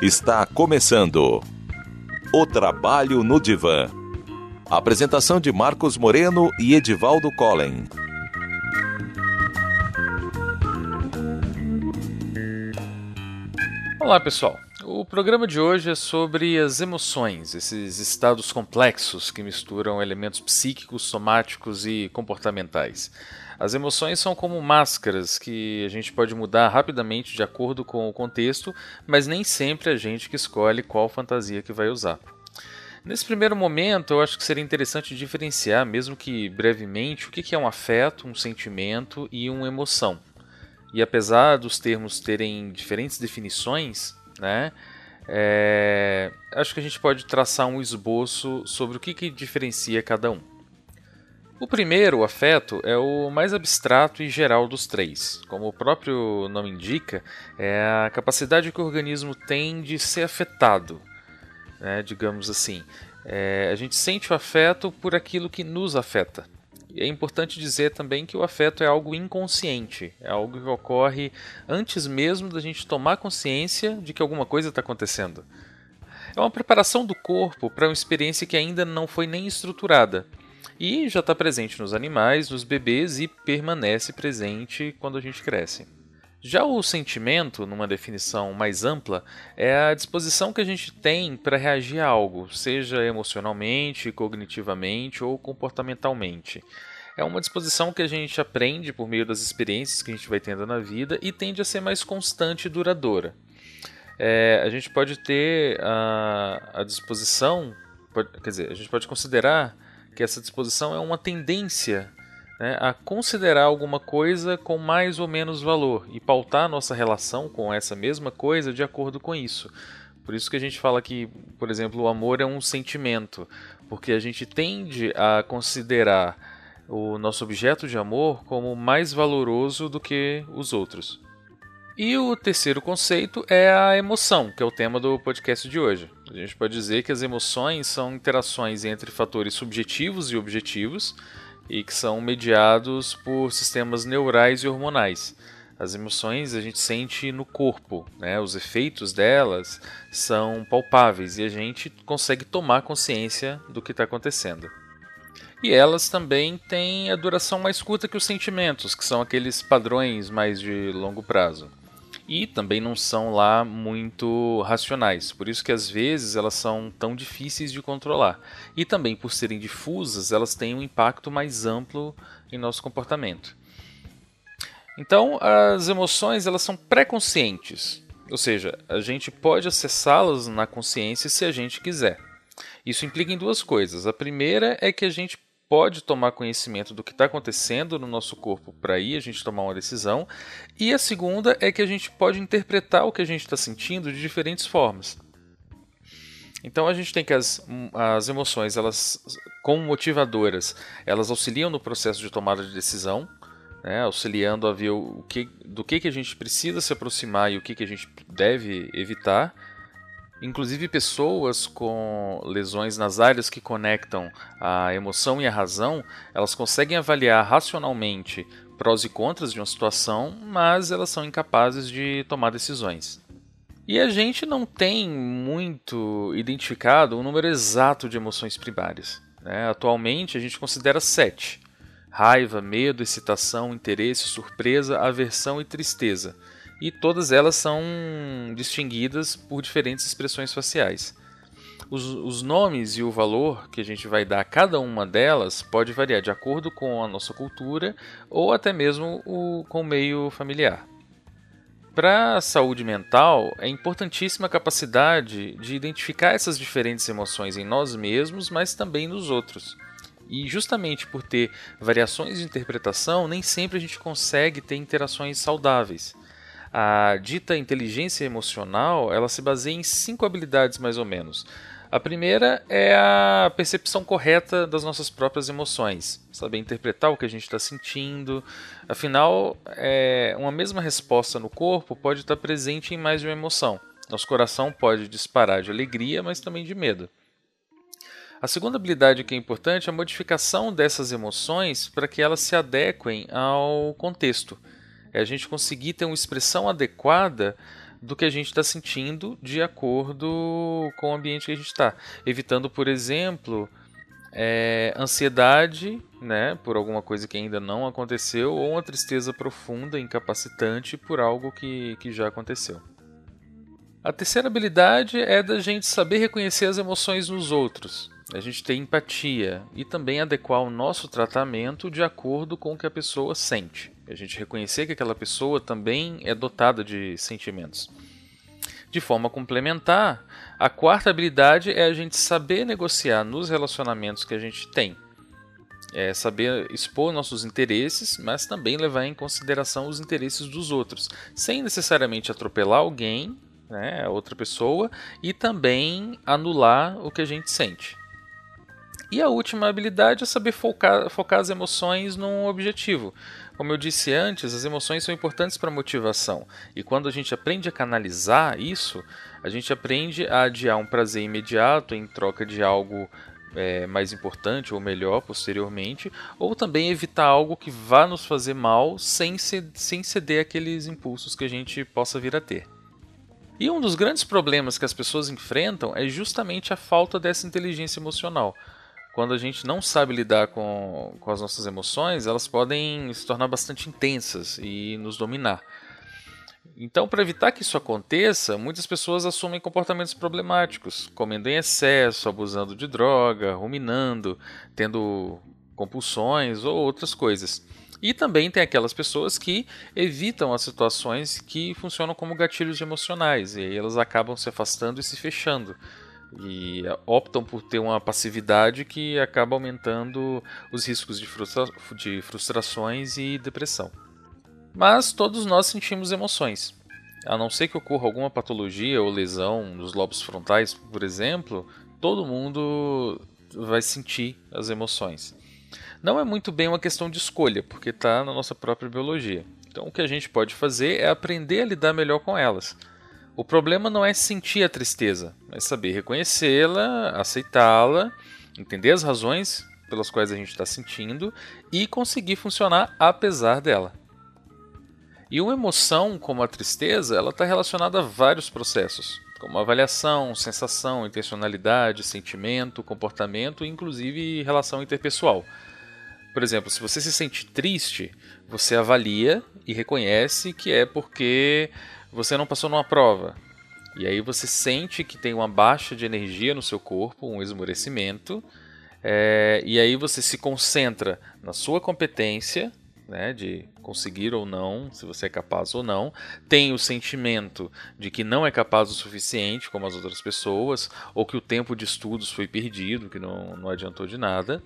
Está começando o Trabalho no Divã. Apresentação de Marcos Moreno e Edivaldo Collen. Olá, pessoal. O programa de hoje é sobre as emoções, esses estados complexos que misturam elementos psíquicos, somáticos e comportamentais. As emoções são como máscaras que a gente pode mudar rapidamente de acordo com o contexto, mas nem sempre a gente que escolhe qual fantasia que vai usar. Nesse primeiro momento, eu acho que seria interessante diferenciar, mesmo que brevemente, o que é um afeto, um sentimento e uma emoção. E apesar dos termos terem diferentes definições, né, é, acho que a gente pode traçar um esboço sobre o que, que diferencia cada um. O primeiro, o afeto, é o mais abstrato e geral dos três. Como o próprio nome indica, é a capacidade que o organismo tem de ser afetado, né, digamos assim. É, a gente sente o afeto por aquilo que nos afeta. É importante dizer também que o afeto é algo inconsciente, é algo que ocorre antes mesmo da gente tomar consciência de que alguma coisa está acontecendo. É uma preparação do corpo para uma experiência que ainda não foi nem estruturada e já está presente nos animais, nos bebês e permanece presente quando a gente cresce. Já o sentimento, numa definição mais ampla, é a disposição que a gente tem para reagir a algo, seja emocionalmente, cognitivamente ou comportamentalmente. É uma disposição que a gente aprende por meio das experiências que a gente vai tendo na vida e tende a ser mais constante e duradoura. É, a gente pode ter a, a disposição, pode, quer dizer, a gente pode considerar que essa disposição é uma tendência né, a considerar alguma coisa com mais ou menos valor e pautar nossa relação com essa mesma coisa de acordo com isso. Por isso que a gente fala que, por exemplo, o amor é um sentimento, porque a gente tende a considerar o nosso objeto de amor como mais valoroso do que os outros. E o terceiro conceito é a emoção, que é o tema do podcast de hoje. A gente pode dizer que as emoções são interações entre fatores subjetivos e objetivos e que são mediados por sistemas neurais e hormonais. As emoções a gente sente no corpo, né? os efeitos delas são palpáveis e a gente consegue tomar consciência do que está acontecendo. E elas também têm a duração mais curta que os sentimentos, que são aqueles padrões mais de longo prazo e também não são lá muito racionais. Por isso que às vezes elas são tão difíceis de controlar. E também por serem difusas, elas têm um impacto mais amplo em nosso comportamento. Então, as emoções elas são pré-conscientes, ou seja, a gente pode acessá-las na consciência se a gente quiser. Isso implica em duas coisas. A primeira é que a gente pode tomar conhecimento do que está acontecendo no nosso corpo para aí a gente tomar uma decisão. E a segunda é que a gente pode interpretar o que a gente está sentindo de diferentes formas. Então a gente tem que as, as emoções, elas como motivadoras, elas auxiliam no processo de tomada de decisão, né, auxiliando a ver o que, do que, que a gente precisa se aproximar e o que, que a gente deve evitar. Inclusive, pessoas com lesões nas áreas que conectam a emoção e a razão, elas conseguem avaliar racionalmente prós e contras de uma situação, mas elas são incapazes de tomar decisões. E a gente não tem muito identificado o número exato de emoções primárias. Né? Atualmente, a gente considera sete: raiva, medo, excitação, interesse, surpresa, aversão e tristeza e todas elas são distinguidas por diferentes expressões faciais. Os, os, nomes e o valor que a gente vai dar a cada uma delas pode variar de acordo com a nossa cultura ou até mesmo o, com o meio familiar. Para a saúde mental, é importantíssima a capacidade de identificar essas diferentes emoções em nós mesmos, mas também nos outros. E justamente por ter variações de interpretação, nem sempre a gente consegue ter interações saudáveis. A dita inteligência emocional, ela se baseia em cinco habilidades mais ou menos. A primeira é a percepção correta das nossas próprias emoções, saber interpretar o que a gente está sentindo. Afinal, é, uma mesma resposta no corpo pode estar presente em mais de uma emoção. Nosso coração pode disparar de alegria, mas também de medo. A segunda habilidade que é importante é a modificação dessas emoções para que elas se adequem ao contexto. É a gente conseguir ter uma expressão adequada do que a gente está sentindo de acordo com o ambiente que a gente está. Evitando, por exemplo, é, ansiedade né, por alguma coisa que ainda não aconteceu ou uma tristeza profunda, incapacitante por algo que, que já aconteceu. A terceira habilidade é da gente saber reconhecer as emoções nos outros, a gente ter empatia e também adequar o nosso tratamento de acordo com o que a pessoa sente. A gente reconhecer que aquela pessoa também é dotada de sentimentos. De forma complementar, a quarta habilidade é a gente saber negociar nos relacionamentos que a gente tem. É saber expor nossos interesses, mas também levar em consideração os interesses dos outros, sem necessariamente atropelar alguém, né, outra pessoa, e também anular o que a gente sente. E a última habilidade é saber focar, focar as emoções num objetivo. Como eu disse antes, as emoções são importantes para a motivação. E quando a gente aprende a canalizar isso, a gente aprende a adiar um prazer imediato em troca de algo é, mais importante ou melhor posteriormente, ou também evitar algo que vá nos fazer mal sem, sem ceder aqueles impulsos que a gente possa vir a ter. E um dos grandes problemas que as pessoas enfrentam é justamente a falta dessa inteligência emocional quando a gente não sabe lidar com, com as nossas emoções, elas podem se tornar bastante intensas e nos dominar. Então, para evitar que isso aconteça, muitas pessoas assumem comportamentos problemáticos, comendo em excesso, abusando de droga, ruminando, tendo compulsões ou outras coisas. E também tem aquelas pessoas que evitam as situações que funcionam como gatilhos emocionais, e aí elas acabam se afastando e se fechando e optam por ter uma passividade que acaba aumentando os riscos de, frustra de frustrações e depressão. Mas todos nós sentimos emoções. A não ser que ocorra alguma patologia ou lesão nos lobos frontais, por exemplo, todo mundo vai sentir as emoções. Não é muito bem uma questão de escolha, porque está na nossa própria biologia. Então, o que a gente pode fazer é aprender a lidar melhor com elas. O problema não é sentir a tristeza, é saber reconhecê-la, aceitá-la, entender as razões pelas quais a gente está sentindo e conseguir funcionar apesar dela. E uma emoção como a tristeza, ela está relacionada a vários processos, como avaliação, sensação, intencionalidade, sentimento, comportamento, inclusive relação interpessoal. Por exemplo, se você se sente triste, você avalia e reconhece que é porque você não passou numa prova. E aí você sente que tem uma baixa de energia no seu corpo, um esmorecimento, é, e aí você se concentra na sua competência, né, de conseguir ou não, se você é capaz ou não, tem o sentimento de que não é capaz o suficiente, como as outras pessoas, ou que o tempo de estudos foi perdido, que não, não adiantou de nada.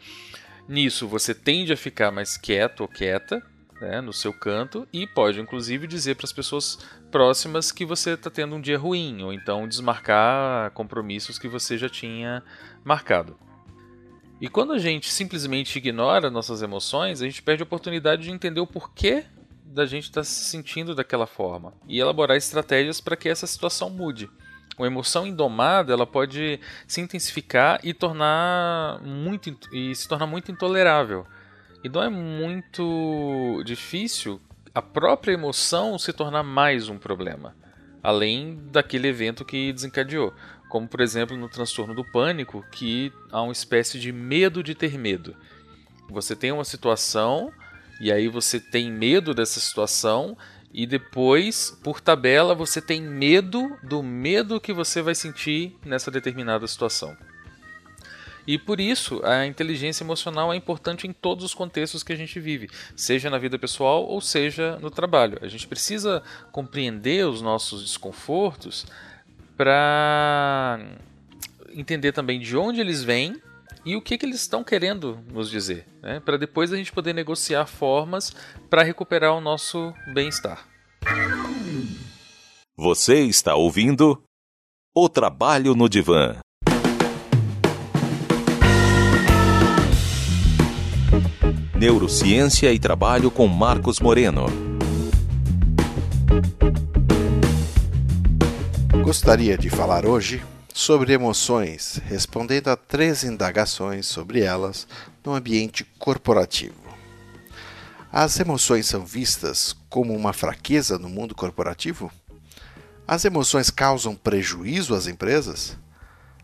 Nisso você tende a ficar mais quieto ou quieta, né, no seu canto e pode inclusive dizer para as pessoas próximas que você está tendo um dia ruim ou então desmarcar compromissos que você já tinha marcado. E quando a gente simplesmente ignora nossas emoções, a gente perde a oportunidade de entender o porquê da gente estar tá se sentindo daquela forma e elaborar estratégias para que essa situação mude. Uma emoção indomada ela pode se intensificar e tornar muito e se tornar muito intolerável. Então é muito difícil a própria emoção se tornar mais um problema, além daquele evento que desencadeou. Como, por exemplo, no transtorno do pânico, que há uma espécie de medo de ter medo. Você tem uma situação e aí você tem medo dessa situação e depois, por tabela, você tem medo do medo que você vai sentir nessa determinada situação. E por isso, a inteligência emocional é importante em todos os contextos que a gente vive, seja na vida pessoal ou seja no trabalho. A gente precisa compreender os nossos desconfortos para entender também de onde eles vêm e o que, que eles estão querendo nos dizer, né? para depois a gente poder negociar formas para recuperar o nosso bem-estar. Você está ouvindo O Trabalho no Divã. Neurociência e Trabalho com Marcos Moreno. Gostaria de falar hoje sobre emoções, respondendo a três indagações sobre elas no ambiente corporativo. As emoções são vistas como uma fraqueza no mundo corporativo? As emoções causam prejuízo às empresas?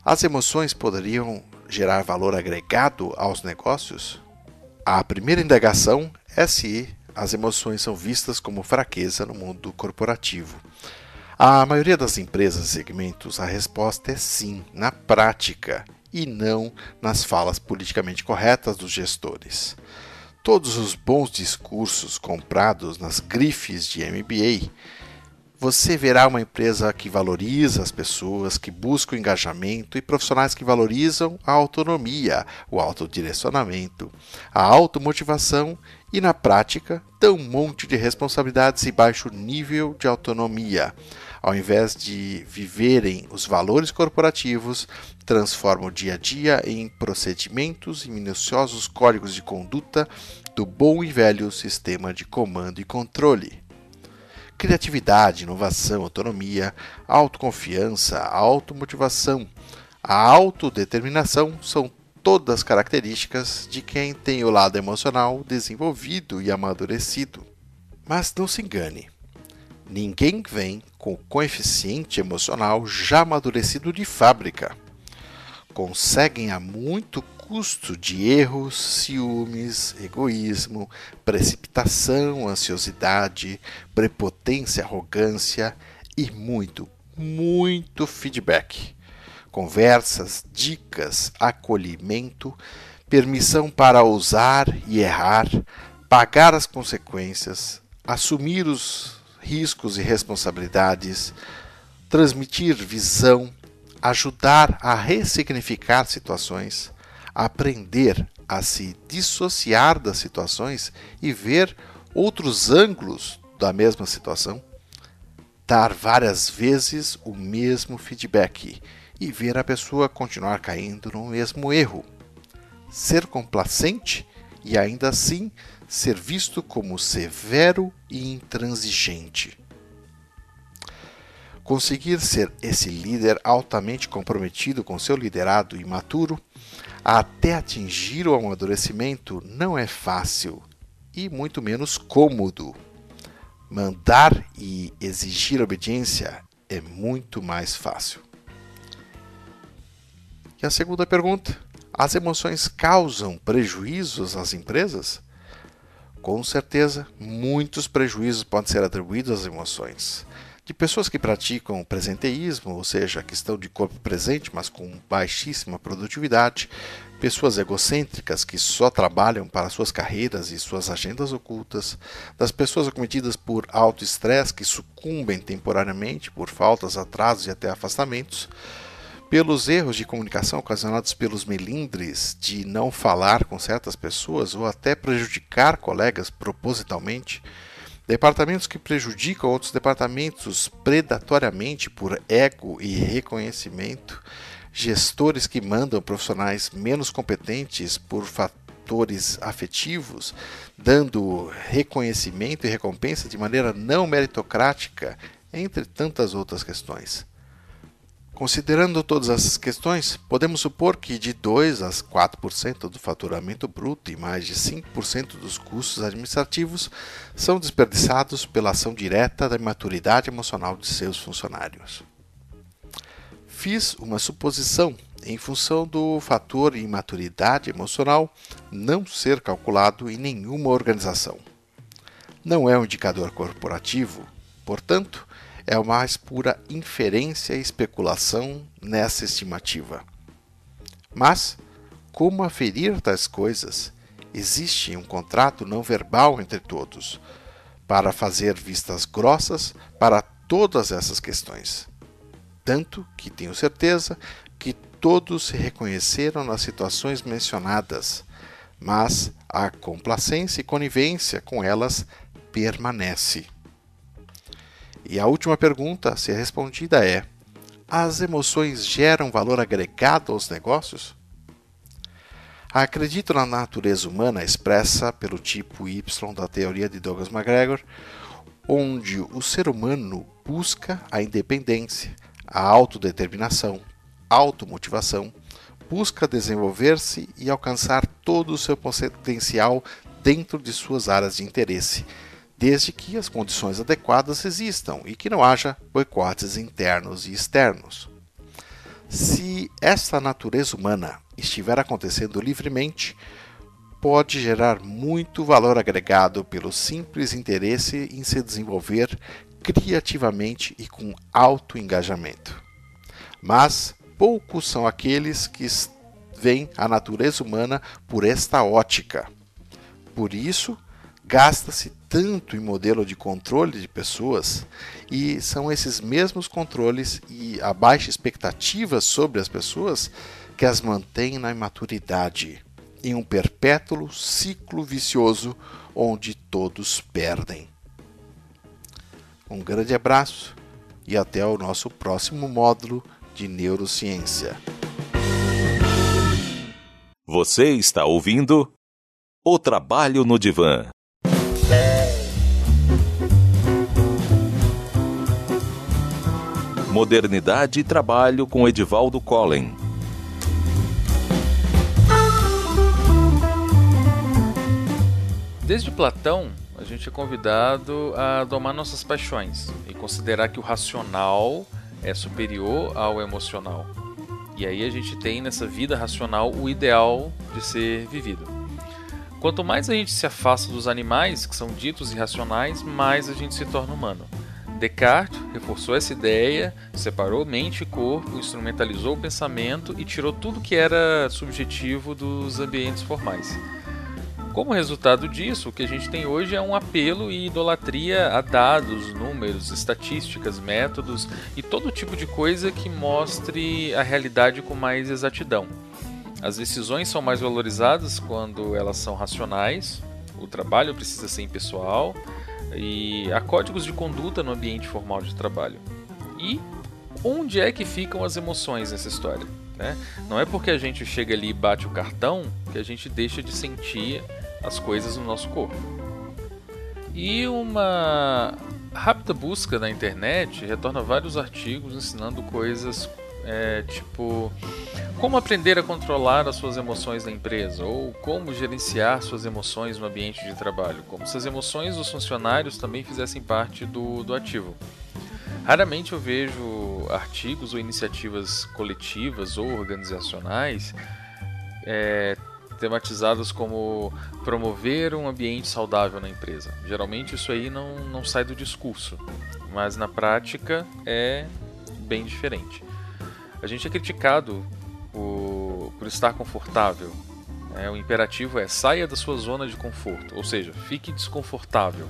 As emoções poderiam gerar valor agregado aos negócios? A primeira indagação é se as emoções são vistas como fraqueza no mundo corporativo. A maioria das empresas e segmentos, a resposta é sim, na prática, e não nas falas politicamente corretas dos gestores. Todos os bons discursos comprados nas grifes de MBA, você verá uma empresa que valoriza as pessoas, que busca o engajamento e profissionais que valorizam a autonomia, o autodirecionamento, a automotivação e, na prática, dão um monte de responsabilidades e baixo nível de autonomia. Ao invés de viverem os valores corporativos, transformam o dia a dia em procedimentos e minuciosos códigos de conduta do bom e velho sistema de comando e controle. Criatividade, inovação, autonomia, autoconfiança, automotivação, a autodeterminação são todas características de quem tem o lado emocional desenvolvido e amadurecido. Mas não se engane, ninguém vem com coeficiente emocional já amadurecido de fábrica. Conseguem a muito custo de erros, ciúmes, egoísmo, precipitação, ansiosidade, prepotência, arrogância e muito, muito feedback. Conversas, dicas, acolhimento, permissão para ousar e errar, pagar as consequências, assumir os riscos e responsabilidades, transmitir visão, ajudar a ressignificar situações, aprender a se dissociar das situações e ver outros ângulos da mesma situação, dar várias vezes o mesmo feedback e ver a pessoa continuar caindo no mesmo erro, ser complacente e ainda assim ser visto como severo e intransigente. Conseguir ser esse líder altamente comprometido com seu liderado e maturo até atingir o amadurecimento não é fácil e muito menos cômodo. Mandar e exigir obediência é muito mais fácil. E a segunda pergunta: as emoções causam prejuízos às empresas? Com certeza, muitos prejuízos podem ser atribuídos às emoções. De pessoas que praticam presenteísmo, ou seja, a questão de corpo presente, mas com baixíssima produtividade, pessoas egocêntricas que só trabalham para suas carreiras e suas agendas ocultas, das pessoas acometidas por alto estresse que sucumbem temporariamente por faltas, atrasos e até afastamentos, pelos erros de comunicação ocasionados pelos melindres de não falar com certas pessoas ou até prejudicar colegas propositalmente, departamentos que prejudicam outros departamentos predatoriamente por ego e reconhecimento, gestores que mandam profissionais menos competentes por fatores afetivos, dando reconhecimento e recompensa de maneira não meritocrática, entre tantas outras questões. Considerando todas essas questões, podemos supor que de 2 a 4% do faturamento bruto e mais de 5% dos custos administrativos são desperdiçados pela ação direta da imaturidade emocional de seus funcionários. Fiz uma suposição em função do fator imaturidade emocional não ser calculado em nenhuma organização. Não é um indicador corporativo, portanto, é mais pura inferência e especulação nessa estimativa. Mas, como aferir tais coisas? Existe um contrato não verbal entre todos, para fazer vistas grossas para todas essas questões. Tanto que tenho certeza que todos se reconheceram nas situações mencionadas, mas a complacência e conivência com elas permanece. E a última pergunta a ser respondida é: as emoções geram valor agregado aos negócios? Acredito na natureza humana expressa pelo tipo Y da teoria de Douglas McGregor, onde o ser humano busca a independência, a autodeterminação, automotivação, busca desenvolver-se e alcançar todo o seu potencial dentro de suas áreas de interesse, desde que as condições adequadas existam e que não haja boicotes internos e externos. Se esta natureza humana estiver acontecendo livremente, pode gerar muito valor agregado pelo simples interesse em se desenvolver criativamente e com alto engajamento. Mas poucos são aqueles que veem a natureza humana por esta ótica. Por isso, gasta-se tanto em modelo de controle de pessoas e são esses mesmos controles e a baixa expectativa sobre as pessoas que as mantém na imaturidade, em um perpétuo ciclo vicioso onde todos perdem. Um grande abraço e até o nosso próximo módulo de neurociência. Você está ouvindo O Trabalho no Divã. Modernidade e Trabalho com Edivaldo Collen. Desde Platão, a gente é convidado a domar nossas paixões e considerar que o racional é superior ao emocional. E aí a gente tem nessa vida racional o ideal de ser vivido. Quanto mais a gente se afasta dos animais, que são ditos irracionais, mais a gente se torna humano. Descartes reforçou essa ideia, separou mente e corpo, instrumentalizou o pensamento e tirou tudo que era subjetivo dos ambientes formais. Como resultado disso, o que a gente tem hoje é um apelo e idolatria a dados, números, estatísticas, métodos e todo tipo de coisa que mostre a realidade com mais exatidão. As decisões são mais valorizadas quando elas são racionais, o trabalho precisa ser impessoal e há códigos de conduta no ambiente formal de trabalho. E onde é que ficam as emoções nessa história? Né? Não é porque a gente chega ali e bate o cartão que a gente deixa de sentir as coisas no nosso corpo. E uma rápida busca na internet retorna vários artigos ensinando coisas é, tipo como aprender a controlar as suas emoções na empresa ou como gerenciar suas emoções no ambiente de trabalho, como se as emoções dos funcionários também fizessem parte do, do ativo. Raramente eu vejo artigos ou iniciativas coletivas ou organizacionais é, tematizadas como promover um ambiente saudável na empresa. Geralmente isso aí não, não sai do discurso, mas na prática é bem diferente. A gente é criticado por, por estar confortável. É, o imperativo é saia da sua zona de conforto, ou seja, fique desconfortável.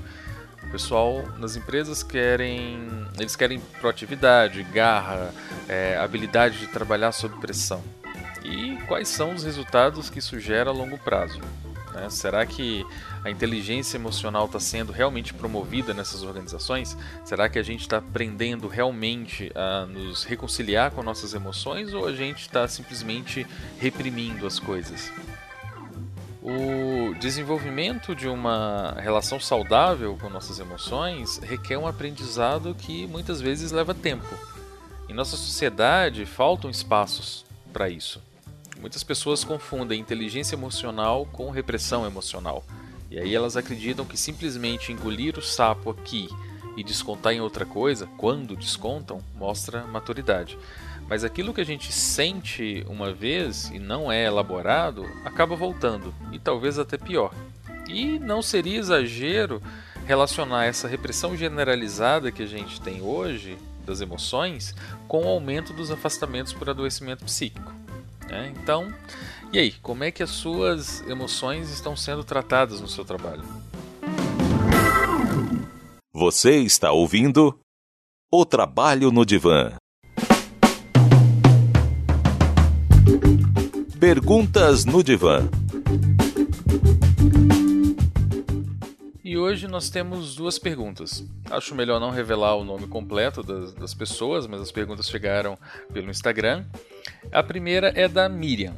O pessoal nas empresas querem, eles querem proatividade, garra, é, habilidade de trabalhar sob pressão e quais são os resultados que isso gera a longo prazo. Né? Será que a inteligência emocional está sendo realmente promovida nessas organizações? Será que a gente está aprendendo realmente a nos reconciliar com nossas emoções ou a gente está simplesmente reprimindo as coisas? O desenvolvimento de uma relação saudável com nossas emoções requer um aprendizado que muitas vezes leva tempo. Em nossa sociedade faltam espaços para isso. Muitas pessoas confundem inteligência emocional com repressão emocional. E aí elas acreditam que simplesmente engolir o sapo aqui e descontar em outra coisa, quando descontam, mostra maturidade. Mas aquilo que a gente sente uma vez e não é elaborado, acaba voltando, e talvez até pior. E não seria exagero relacionar essa repressão generalizada que a gente tem hoje das emoções com o aumento dos afastamentos por adoecimento psíquico. Né? Então, e aí, como é que as suas emoções estão sendo tratadas no seu trabalho? Você está ouvindo O Trabalho no Divã. Perguntas no Divã. E hoje nós temos duas perguntas. Acho melhor não revelar o nome completo das, das pessoas, mas as perguntas chegaram pelo Instagram. A primeira é da Miriam.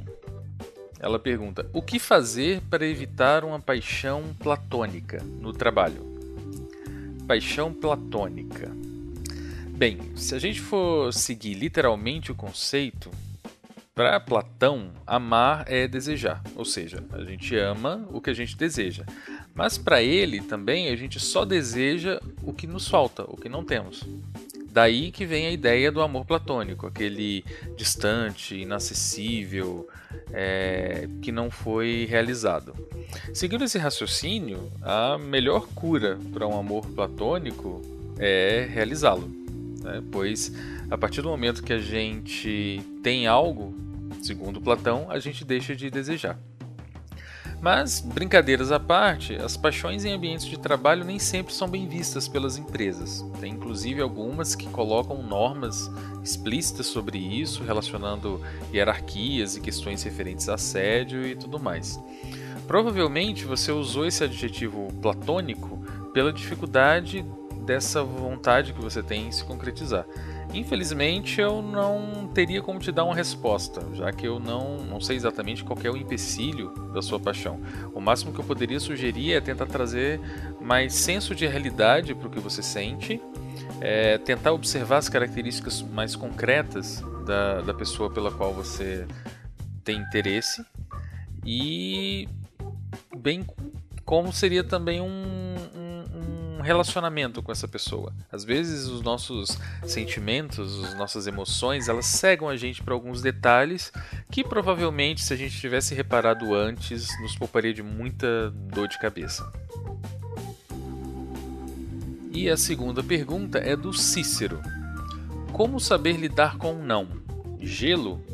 Ela pergunta: O que fazer para evitar uma paixão platônica no trabalho? Paixão platônica. Bem, se a gente for seguir literalmente o conceito, para Platão, amar é desejar, ou seja, a gente ama o que a gente deseja. Mas para ele também a gente só deseja o que nos falta, o que não temos. Daí que vem a ideia do amor platônico, aquele distante, inacessível, é, que não foi realizado. Seguindo esse raciocínio, a melhor cura para um amor platônico é realizá-lo, né? pois a partir do momento que a gente tem algo, segundo Platão, a gente deixa de desejar. Mas, brincadeiras à parte, as paixões em ambientes de trabalho nem sempre são bem vistas pelas empresas. Tem inclusive algumas que colocam normas explícitas sobre isso, relacionando hierarquias e questões referentes a assédio e tudo mais. Provavelmente você usou esse adjetivo platônico pela dificuldade dessa vontade que você tem em se concretizar. Infelizmente, eu não teria como te dar uma resposta, já que eu não, não sei exatamente qual é o empecilho da sua paixão. O máximo que eu poderia sugerir é tentar trazer mais senso de realidade para o que você sente, é, tentar observar as características mais concretas da, da pessoa pela qual você tem interesse e bem como seria também um, relacionamento com essa pessoa. Às vezes os nossos sentimentos, as nossas emoções, elas cegam a gente para alguns detalhes que provavelmente se a gente tivesse reparado antes, nos pouparia de muita dor de cabeça. E a segunda pergunta é do Cícero. Como saber lidar com um não? Gelo?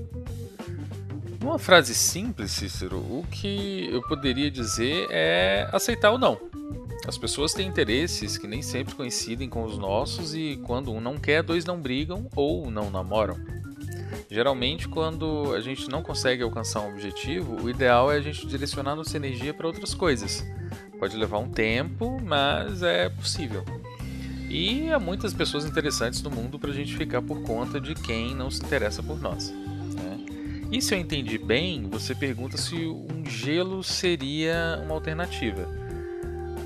Numa frase simples, Cícero, o que eu poderia dizer é aceitar o não. As pessoas têm interesses que nem sempre coincidem com os nossos e quando um não quer, dois não brigam ou não namoram. Geralmente, quando a gente não consegue alcançar um objetivo, o ideal é a gente direcionar nossa energia para outras coisas. Pode levar um tempo, mas é possível. E há muitas pessoas interessantes no mundo para a gente ficar por conta de quem não se interessa por nós. Né? E se eu entendi bem, você pergunta se um gelo seria uma alternativa.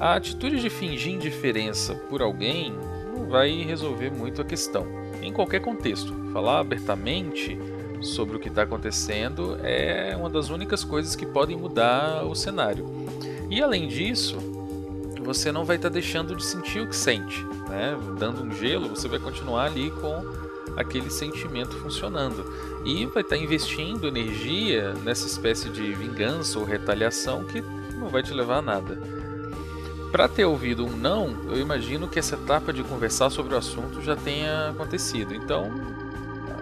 A atitude de fingir indiferença por alguém não vai resolver muito a questão, em qualquer contexto. Falar abertamente sobre o que está acontecendo é uma das únicas coisas que podem mudar o cenário. E além disso, você não vai estar tá deixando de sentir o que sente. Né? Dando um gelo, você vai continuar ali com aquele sentimento funcionando. E vai estar tá investindo energia nessa espécie de vingança ou retaliação que não vai te levar a nada. Para ter ouvido um não, eu imagino que essa etapa de conversar sobre o assunto já tenha acontecido. Então,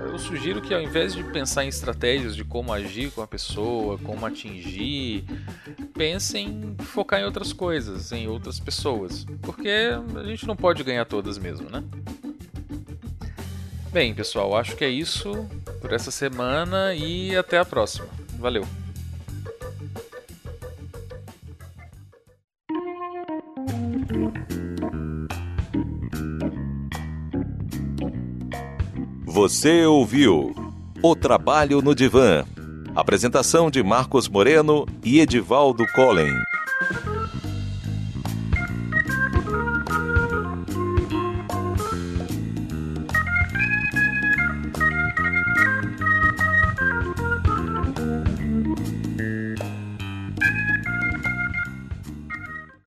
eu sugiro que ao invés de pensar em estratégias de como agir com a pessoa, como atingir, pensem em focar em outras coisas, em outras pessoas, porque a gente não pode ganhar todas mesmo, né? Bem, pessoal, acho que é isso por essa semana e até a próxima. Valeu! Você ouviu O Trabalho no Divã. Apresentação de Marcos Moreno e Edivaldo Collen.